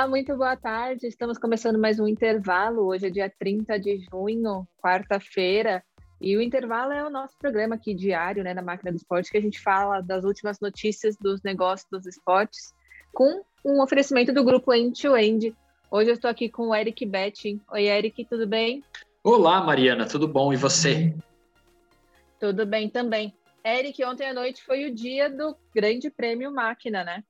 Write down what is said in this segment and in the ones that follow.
Olá, muito boa tarde. Estamos começando mais um intervalo. Hoje é dia 30 de junho, quarta-feira. E o intervalo é o nosso programa aqui diário, né, na Máquina do Esporte, que a gente fala das últimas notícias dos negócios dos esportes, com um oferecimento do grupo End to End. Hoje eu estou aqui com o Eric Betting. Oi, Eric, tudo bem? Olá, Mariana, tudo bom? E você? Tudo bem também. Eric, ontem à noite foi o dia do Grande Prêmio Máquina, né?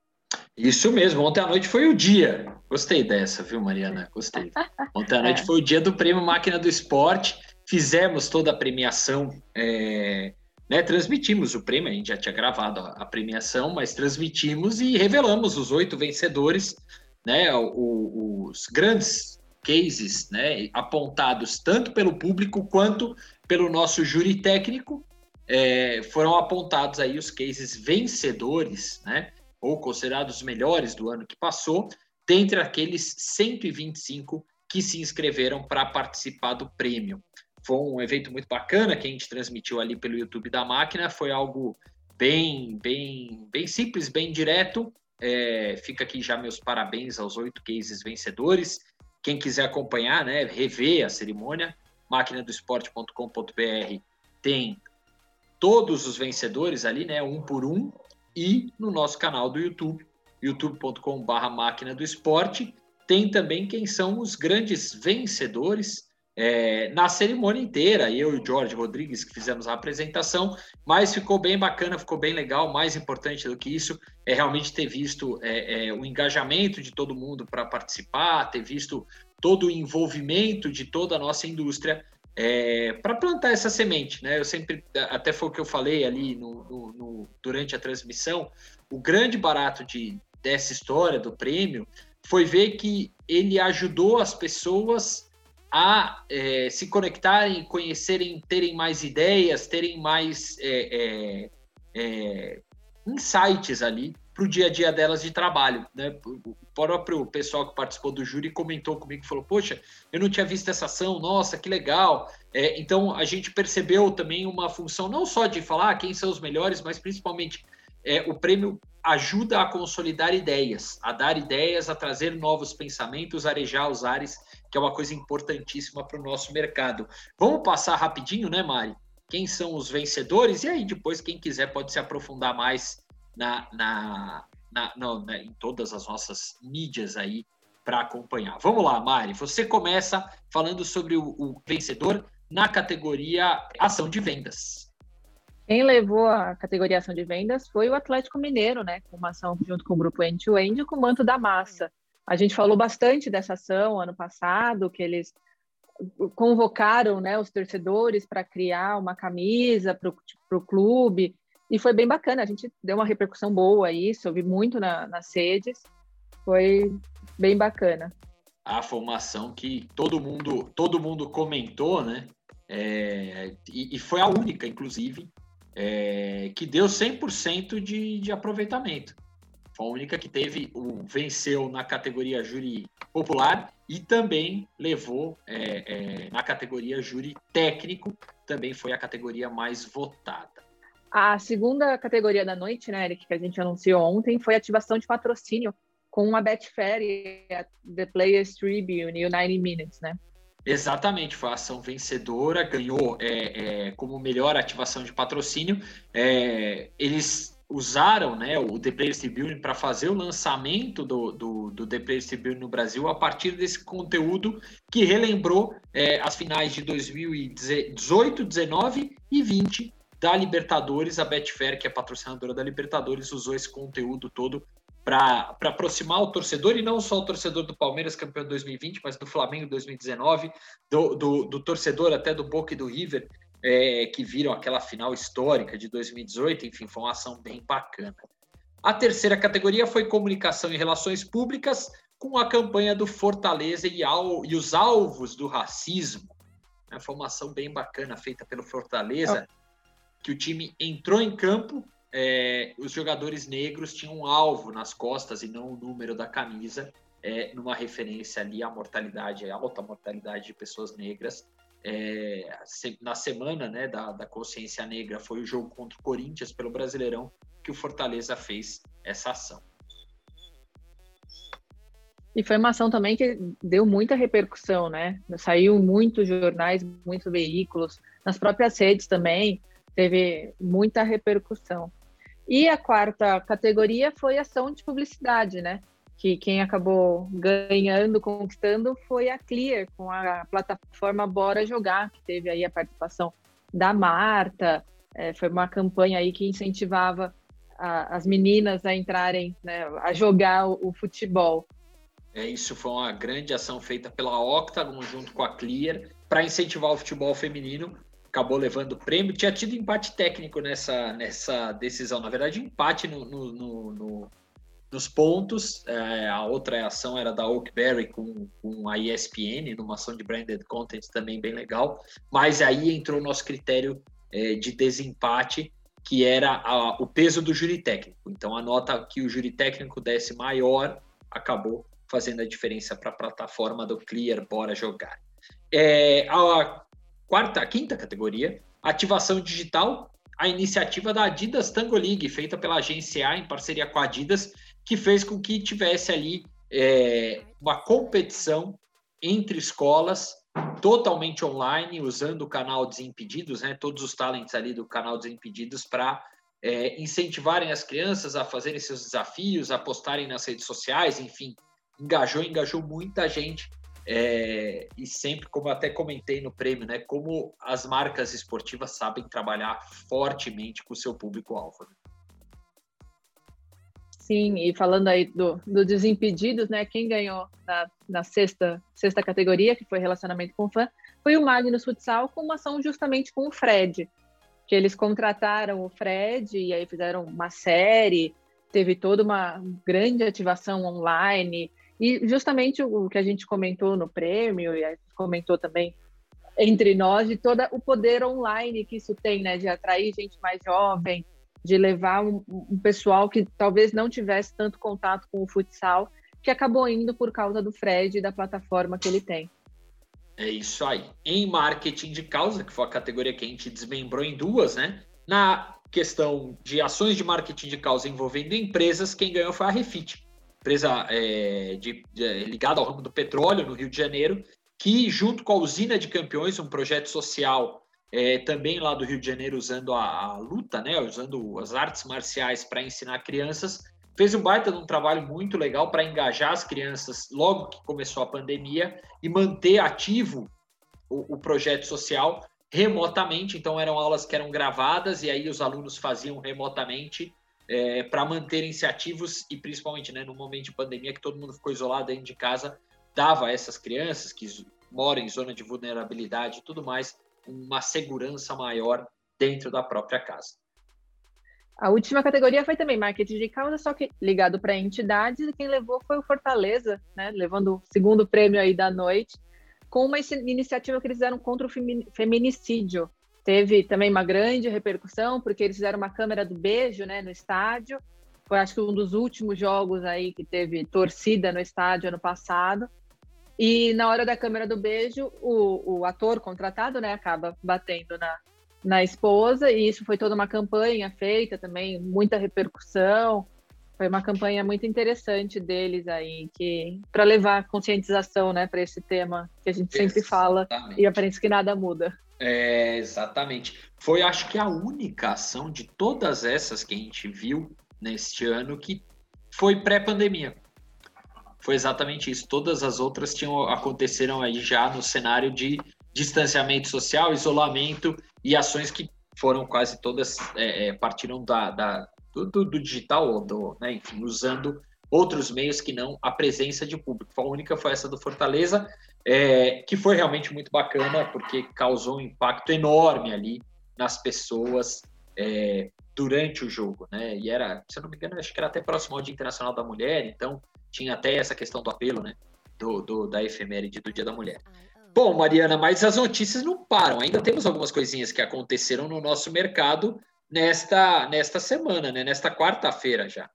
Isso mesmo, ontem à noite foi o dia. Gostei dessa, viu, Mariana? Gostei. Ontem à noite é. foi o dia do Prêmio Máquina do Esporte. Fizemos toda a premiação, é, né, transmitimos o prêmio, a gente já tinha gravado a, a premiação, mas transmitimos e revelamos os oito vencedores, né, o, os grandes cases né, apontados tanto pelo público quanto pelo nosso júri técnico. É, foram apontados aí os cases vencedores, né? Ou considerados os melhores do ano que passou, dentre aqueles 125 que se inscreveram para participar do prêmio. Foi um evento muito bacana que a gente transmitiu ali pelo YouTube da máquina, foi algo bem, bem, bem simples, bem direto. É, fica aqui já meus parabéns aos oito cases vencedores. Quem quiser acompanhar, né, rever a cerimônia, máquinadoesporte.com.br tem todos os vencedores ali, né, um por um, e no nosso canal do YouTube, youtube.com.br Máquina do Esporte, tem também quem são os grandes vencedores é, na cerimônia inteira. Eu e o Jorge Rodrigues que fizemos a apresentação, mas ficou bem bacana, ficou bem legal. Mais importante do que isso é realmente ter visto é, é, o engajamento de todo mundo para participar, ter visto todo o envolvimento de toda a nossa indústria é, para plantar essa semente, né? Eu sempre, até foi o que eu falei ali no, no, no, durante a transmissão, o grande barato de, dessa história do prêmio foi ver que ele ajudou as pessoas a é, se conectarem, conhecerem, terem mais ideias, terem mais é, é, é insights ali para o dia a dia delas de trabalho. Né? O próprio pessoal que participou do júri comentou comigo, falou, poxa, eu não tinha visto essa ação, nossa, que legal. É, então, a gente percebeu também uma função não só de falar quem são os melhores, mas principalmente é, o prêmio ajuda a consolidar ideias, a dar ideias, a trazer novos pensamentos, arejar os ares, que é uma coisa importantíssima para o nosso mercado. Vamos passar rapidinho, né, Mari? Quem são os vencedores? E aí, depois, quem quiser pode se aprofundar mais na, na, na, não, né, em todas as nossas mídias aí para acompanhar. Vamos lá, Mari. Você começa falando sobre o, o vencedor na categoria ação de vendas. Quem levou a categoria ação de vendas foi o Atlético Mineiro, né? Com uma ação junto com o grupo End-to-End com o Manto da Massa. A gente falou bastante dessa ação ano passado, que eles convocaram né, os torcedores para criar uma camisa para o clube. E foi bem bacana, a gente deu uma repercussão boa a isso, eu muito na, nas redes, foi bem bacana. A formação que todo mundo, todo mundo comentou, né? É, e, e, foi a única, inclusive, é, que deu 100% de, de aproveitamento. Foi a única que teve o venceu na categoria júri popular e também levou é, é na categoria júri técnico, também foi a categoria mais votada. A segunda categoria da noite, né, Eric, que a gente anunciou ontem, foi ativação de patrocínio com a Betfair e a The Players Tribune e o 90 Minutes, né? Exatamente, foi a ação vencedora, ganhou é, é, como melhor ativação de patrocínio. É, eles usaram né, o The Players Tribune para fazer o lançamento do, do, do, The Players Tribune no Brasil a partir desse conteúdo que relembrou é, as finais de 2018, 19 e 20 da Libertadores, a Betfair, que é patrocinadora da Libertadores, usou esse conteúdo todo para aproximar o torcedor, e não só o torcedor do Palmeiras, campeão de 2020, mas do Flamengo 2019, do, do, do torcedor até do Boca e do River, é, que viram aquela final histórica de 2018, enfim, foi uma ação bem bacana. A terceira categoria foi comunicação e relações públicas, com a campanha do Fortaleza e, al, e os alvos do racismo. Foi uma ação bem bacana feita pelo Fortaleza que o time entrou em campo, é, os jogadores negros tinham um alvo nas costas e não o número da camisa, é, numa referência ali à mortalidade, à alta mortalidade de pessoas negras. É, na semana né, da, da consciência negra foi o jogo contra o Corinthians pelo Brasileirão que o Fortaleza fez essa ação. E foi uma ação também que deu muita repercussão, né? Saiu muitos jornais, muitos veículos, nas próprias redes também, teve muita repercussão. E a quarta categoria foi ação de publicidade, né? Que quem acabou ganhando, conquistando foi a Clear, com a plataforma Bora Jogar, que teve aí a participação da Marta. É, foi uma campanha aí que incentivava a, as meninas a entrarem, né, a jogar o, o futebol. É, isso foi uma grande ação feita pela Octagon junto com a Clear para incentivar o futebol feminino. Acabou levando o prêmio. Tinha tido empate técnico nessa, nessa decisão. Na verdade, empate no, no, no, no nos pontos. É, a outra ação era da Oakberry com, com a ESPN, numa ação de branded content também bem legal. Mas aí entrou o nosso critério é, de desempate, que era a, o peso do júri técnico. Então, a nota que o júri técnico desse maior acabou fazendo a diferença para a plataforma do Clear Bora Jogar. É, a quarta, quinta categoria, ativação digital, a iniciativa da Adidas Tango League, feita pela agência A em parceria com a Adidas, que fez com que tivesse ali é, uma competição entre escolas totalmente online, usando o canal Desimpedidos, né, todos os talentos ali do canal Desimpedidos para é, incentivarem as crianças a fazerem seus desafios, a postarem nas redes sociais, enfim, engajou, engajou muita gente. É, e sempre, como até comentei no prêmio, né, como as marcas esportivas sabem trabalhar fortemente com o seu público-alvo. Né? Sim, e falando aí do, do Desimpedidos, né, quem ganhou na, na sexta, sexta categoria, que foi relacionamento com fã, foi o Magnus Futsal, com uma ação justamente com o Fred, que eles contrataram o Fred e aí fizeram uma série, teve toda uma grande ativação online, e justamente o que a gente comentou no prêmio, e comentou também entre nós, de todo o poder online que isso tem, né? De atrair gente mais jovem, de levar um, um pessoal que talvez não tivesse tanto contato com o futsal, que acabou indo por causa do Fred e da plataforma que ele tem. É isso aí. Em marketing de causa, que foi a categoria que a gente desmembrou em duas, né? Na questão de ações de marketing de causa envolvendo empresas, quem ganhou foi a Refit empresa é, de, de, ligada ao ramo do petróleo no Rio de Janeiro, que junto com a Usina de Campeões, um projeto social é, também lá do Rio de Janeiro, usando a, a luta, né, usando as artes marciais para ensinar crianças, fez um baita de um trabalho muito legal para engajar as crianças logo que começou a pandemia e manter ativo o, o projeto social remotamente. Então eram aulas que eram gravadas e aí os alunos faziam remotamente é, para manterem-se ativos e principalmente né, no momento de pandemia que todo mundo ficou isolado dentro de casa, dava a essas crianças que moram em zona de vulnerabilidade e tudo mais uma segurança maior dentro da própria casa. A última categoria foi também marketing de causa, só que ligado para entidades, e quem levou foi o Fortaleza, né, levando o segundo prêmio aí da noite, com uma iniciativa que eles fizeram contra o feminicídio teve também uma grande repercussão, porque eles fizeram uma câmera do beijo né, no estádio. Foi, acho que, um dos últimos jogos aí que teve torcida no estádio ano passado. E na hora da câmera do beijo, o, o ator contratado né, acaba batendo na, na esposa, e isso foi toda uma campanha feita também, muita repercussão. Foi uma campanha muito interessante deles aí, que para levar conscientização né, para esse tema que a gente sempre fala e aparece que nada muda. É, exatamente. Foi, acho que, a única ação de todas essas que a gente viu neste ano que foi pré-pandemia. Foi exatamente isso. Todas as outras tinham aconteceram aí já no cenário de distanciamento social, isolamento e ações que foram quase todas é, é partiram da, da do, do, digital, do, né, enfim, usando outros meios que não a presença de público. A única foi essa do Fortaleza é, que foi realmente muito bacana, porque causou um impacto enorme ali nas pessoas é, durante o jogo, né? E era, se eu não me engano, acho que era até próximo ao Dia Internacional da Mulher, então tinha até essa questão do apelo, né? Do, do, da efeméride do Dia da Mulher. Bom, Mariana, mas as notícias não param. Ainda temos algumas coisinhas que aconteceram no nosso mercado nesta, nesta semana, né? Nesta quarta-feira já.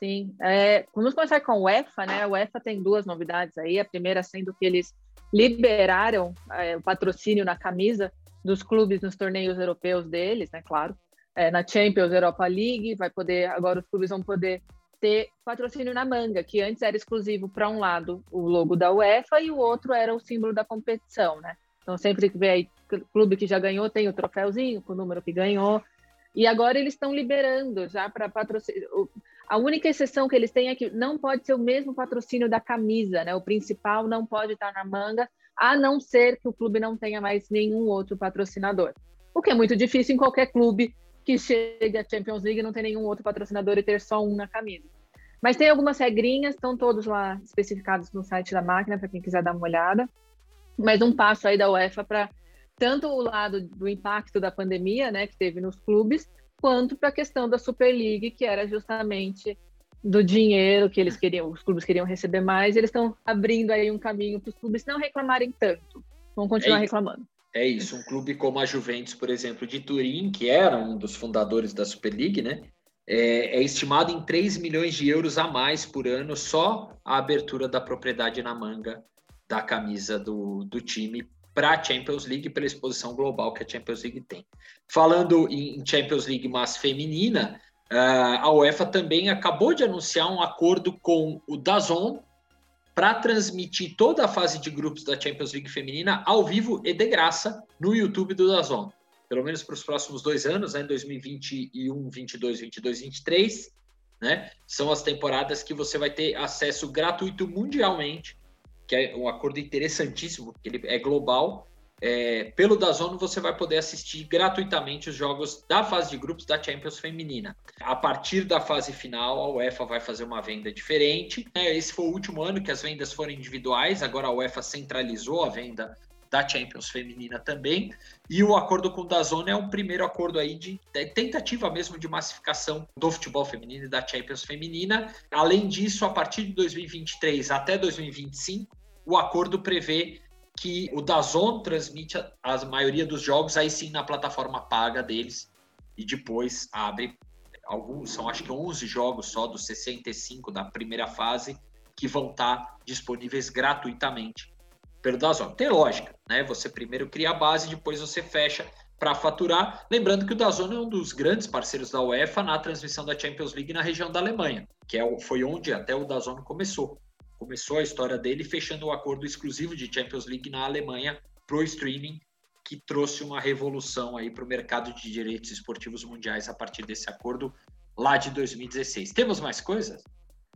Sim. É, vamos começar com o UEFA, né? O UEFA tem duas novidades aí. A primeira sendo que eles liberaram é, o patrocínio na camisa dos clubes nos torneios europeus deles, né? Claro. É, na Champions, Europa League, vai poder agora os clubes vão poder ter patrocínio na manga, que antes era exclusivo para um lado o logo da UEFA e o outro era o símbolo da competição, né? Então sempre que vê aí clube que já ganhou tem o troféuzinho com o número que ganhou. E agora eles estão liberando já para patrocínio. A única exceção que eles têm é que não pode ser o mesmo patrocínio da camisa, né? O principal não pode estar na manga, a não ser que o clube não tenha mais nenhum outro patrocinador. O que é muito difícil em qualquer clube que chegue à Champions League e não ter nenhum outro patrocinador e ter só um na camisa. Mas tem algumas regrinhas, estão todos lá especificados no site da máquina, para quem quiser dar uma olhada. Mas um passo aí da UEFA para tanto o lado do impacto da pandemia, né, que teve nos clubes, quanto para a questão da Super League, que era justamente do dinheiro que eles queriam, os clubes queriam receber mais, eles estão abrindo aí um caminho para os clubes não reclamarem tanto. Vão continuar é reclamando. É isso, um clube como a Juventus, por exemplo, de Turim, que era um dos fundadores da Super League, né? É, é, estimado em 3 milhões de euros a mais por ano só a abertura da propriedade na manga da camisa do, do time para a Champions League, pela exposição global que a Champions League tem. Falando em Champions League, mas feminina, a UEFA também acabou de anunciar um acordo com o Dazon para transmitir toda a fase de grupos da Champions League feminina ao vivo e de graça no YouTube do Dazon. Pelo menos para os próximos dois anos, né, 2021, 22, 22, 23, né? São as temporadas que você vai ter acesso gratuito mundialmente, que é um acordo interessantíssimo, que ele é global é, pelo Dazon você vai poder assistir gratuitamente os jogos da fase de grupos da Champions Feminina. A partir da fase final, a UEFA vai fazer uma venda diferente. É, esse foi o último ano que as vendas foram individuais, agora a UEFA centralizou a venda da Champions Feminina também. E o acordo com o Dazon é um primeiro acordo aí de tentativa mesmo de massificação do futebol feminino e da Champions Feminina. Além disso, a partir de 2023 até 2025, o acordo prevê que o Dazon transmite a, a maioria dos jogos aí sim na plataforma paga deles e depois abre alguns, são acho que 11 jogos só dos 65 da primeira fase que vão estar disponíveis gratuitamente pelo Dazon. Tem lógica, né? Você primeiro cria a base, depois você fecha para faturar. Lembrando que o Dazon é um dos grandes parceiros da UEFA na transmissão da Champions League na região da Alemanha, que é, foi onde até o Dazon começou começou a história dele fechando o um acordo exclusivo de Champions League na Alemanha pro streaming, que trouxe uma revolução aí para o mercado de direitos esportivos mundiais a partir desse acordo lá de 2016. Temos mais coisas?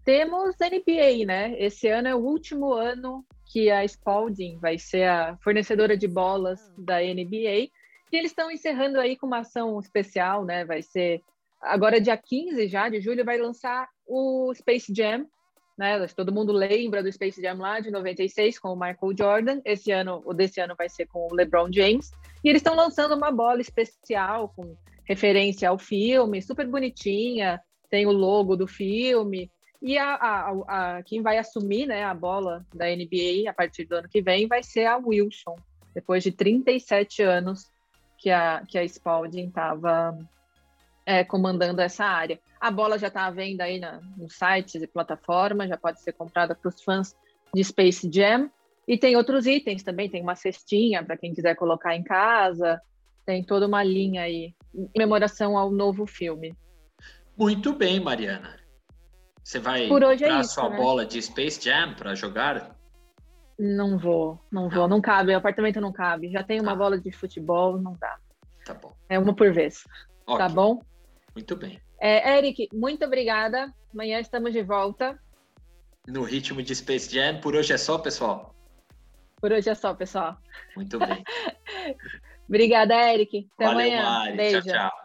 Temos NBA, né? Esse ano é o último ano que a Spalding vai ser a fornecedora de bolas da NBA. E eles estão encerrando aí com uma ação especial, né? Vai ser agora dia 15 já de julho vai lançar o Space Jam, né? Todo mundo lembra do Space Jam lá de 96 com o Michael Jordan. Esse ano, o desse ano vai ser com o LeBron James. E eles estão lançando uma bola especial com referência ao filme, super bonitinha. Tem o logo do filme. E a, a, a, quem vai assumir né, a bola da NBA a partir do ano que vem vai ser a Wilson, depois de 37 anos que a, que a Spalding estava é, comandando essa área. A bola já está à venda aí na, nos sites e plataformas, já pode ser comprada para os fãs de Space Jam. E tem outros itens também, tem uma cestinha para quem quiser colocar em casa, tem toda uma linha aí, em comemoração ao novo filme. Muito bem, Mariana. Você vai Por hoje é comprar é isso, sua né? bola de Space Jam para jogar? Não vou, não vou, não cabe, o apartamento não cabe. Já tem uma tá. bola de futebol, não dá. Tá bom. É uma por vez. Tá okay. Tá bom? Muito bem. É, Eric, muito obrigada. Amanhã estamos de volta. No ritmo de Space Jam. Por hoje é só, pessoal? Por hoje é só, pessoal. Muito bem. obrigada, Eric. Até Valeu, amanhã. Mari. Beijo. Tchau, tchau.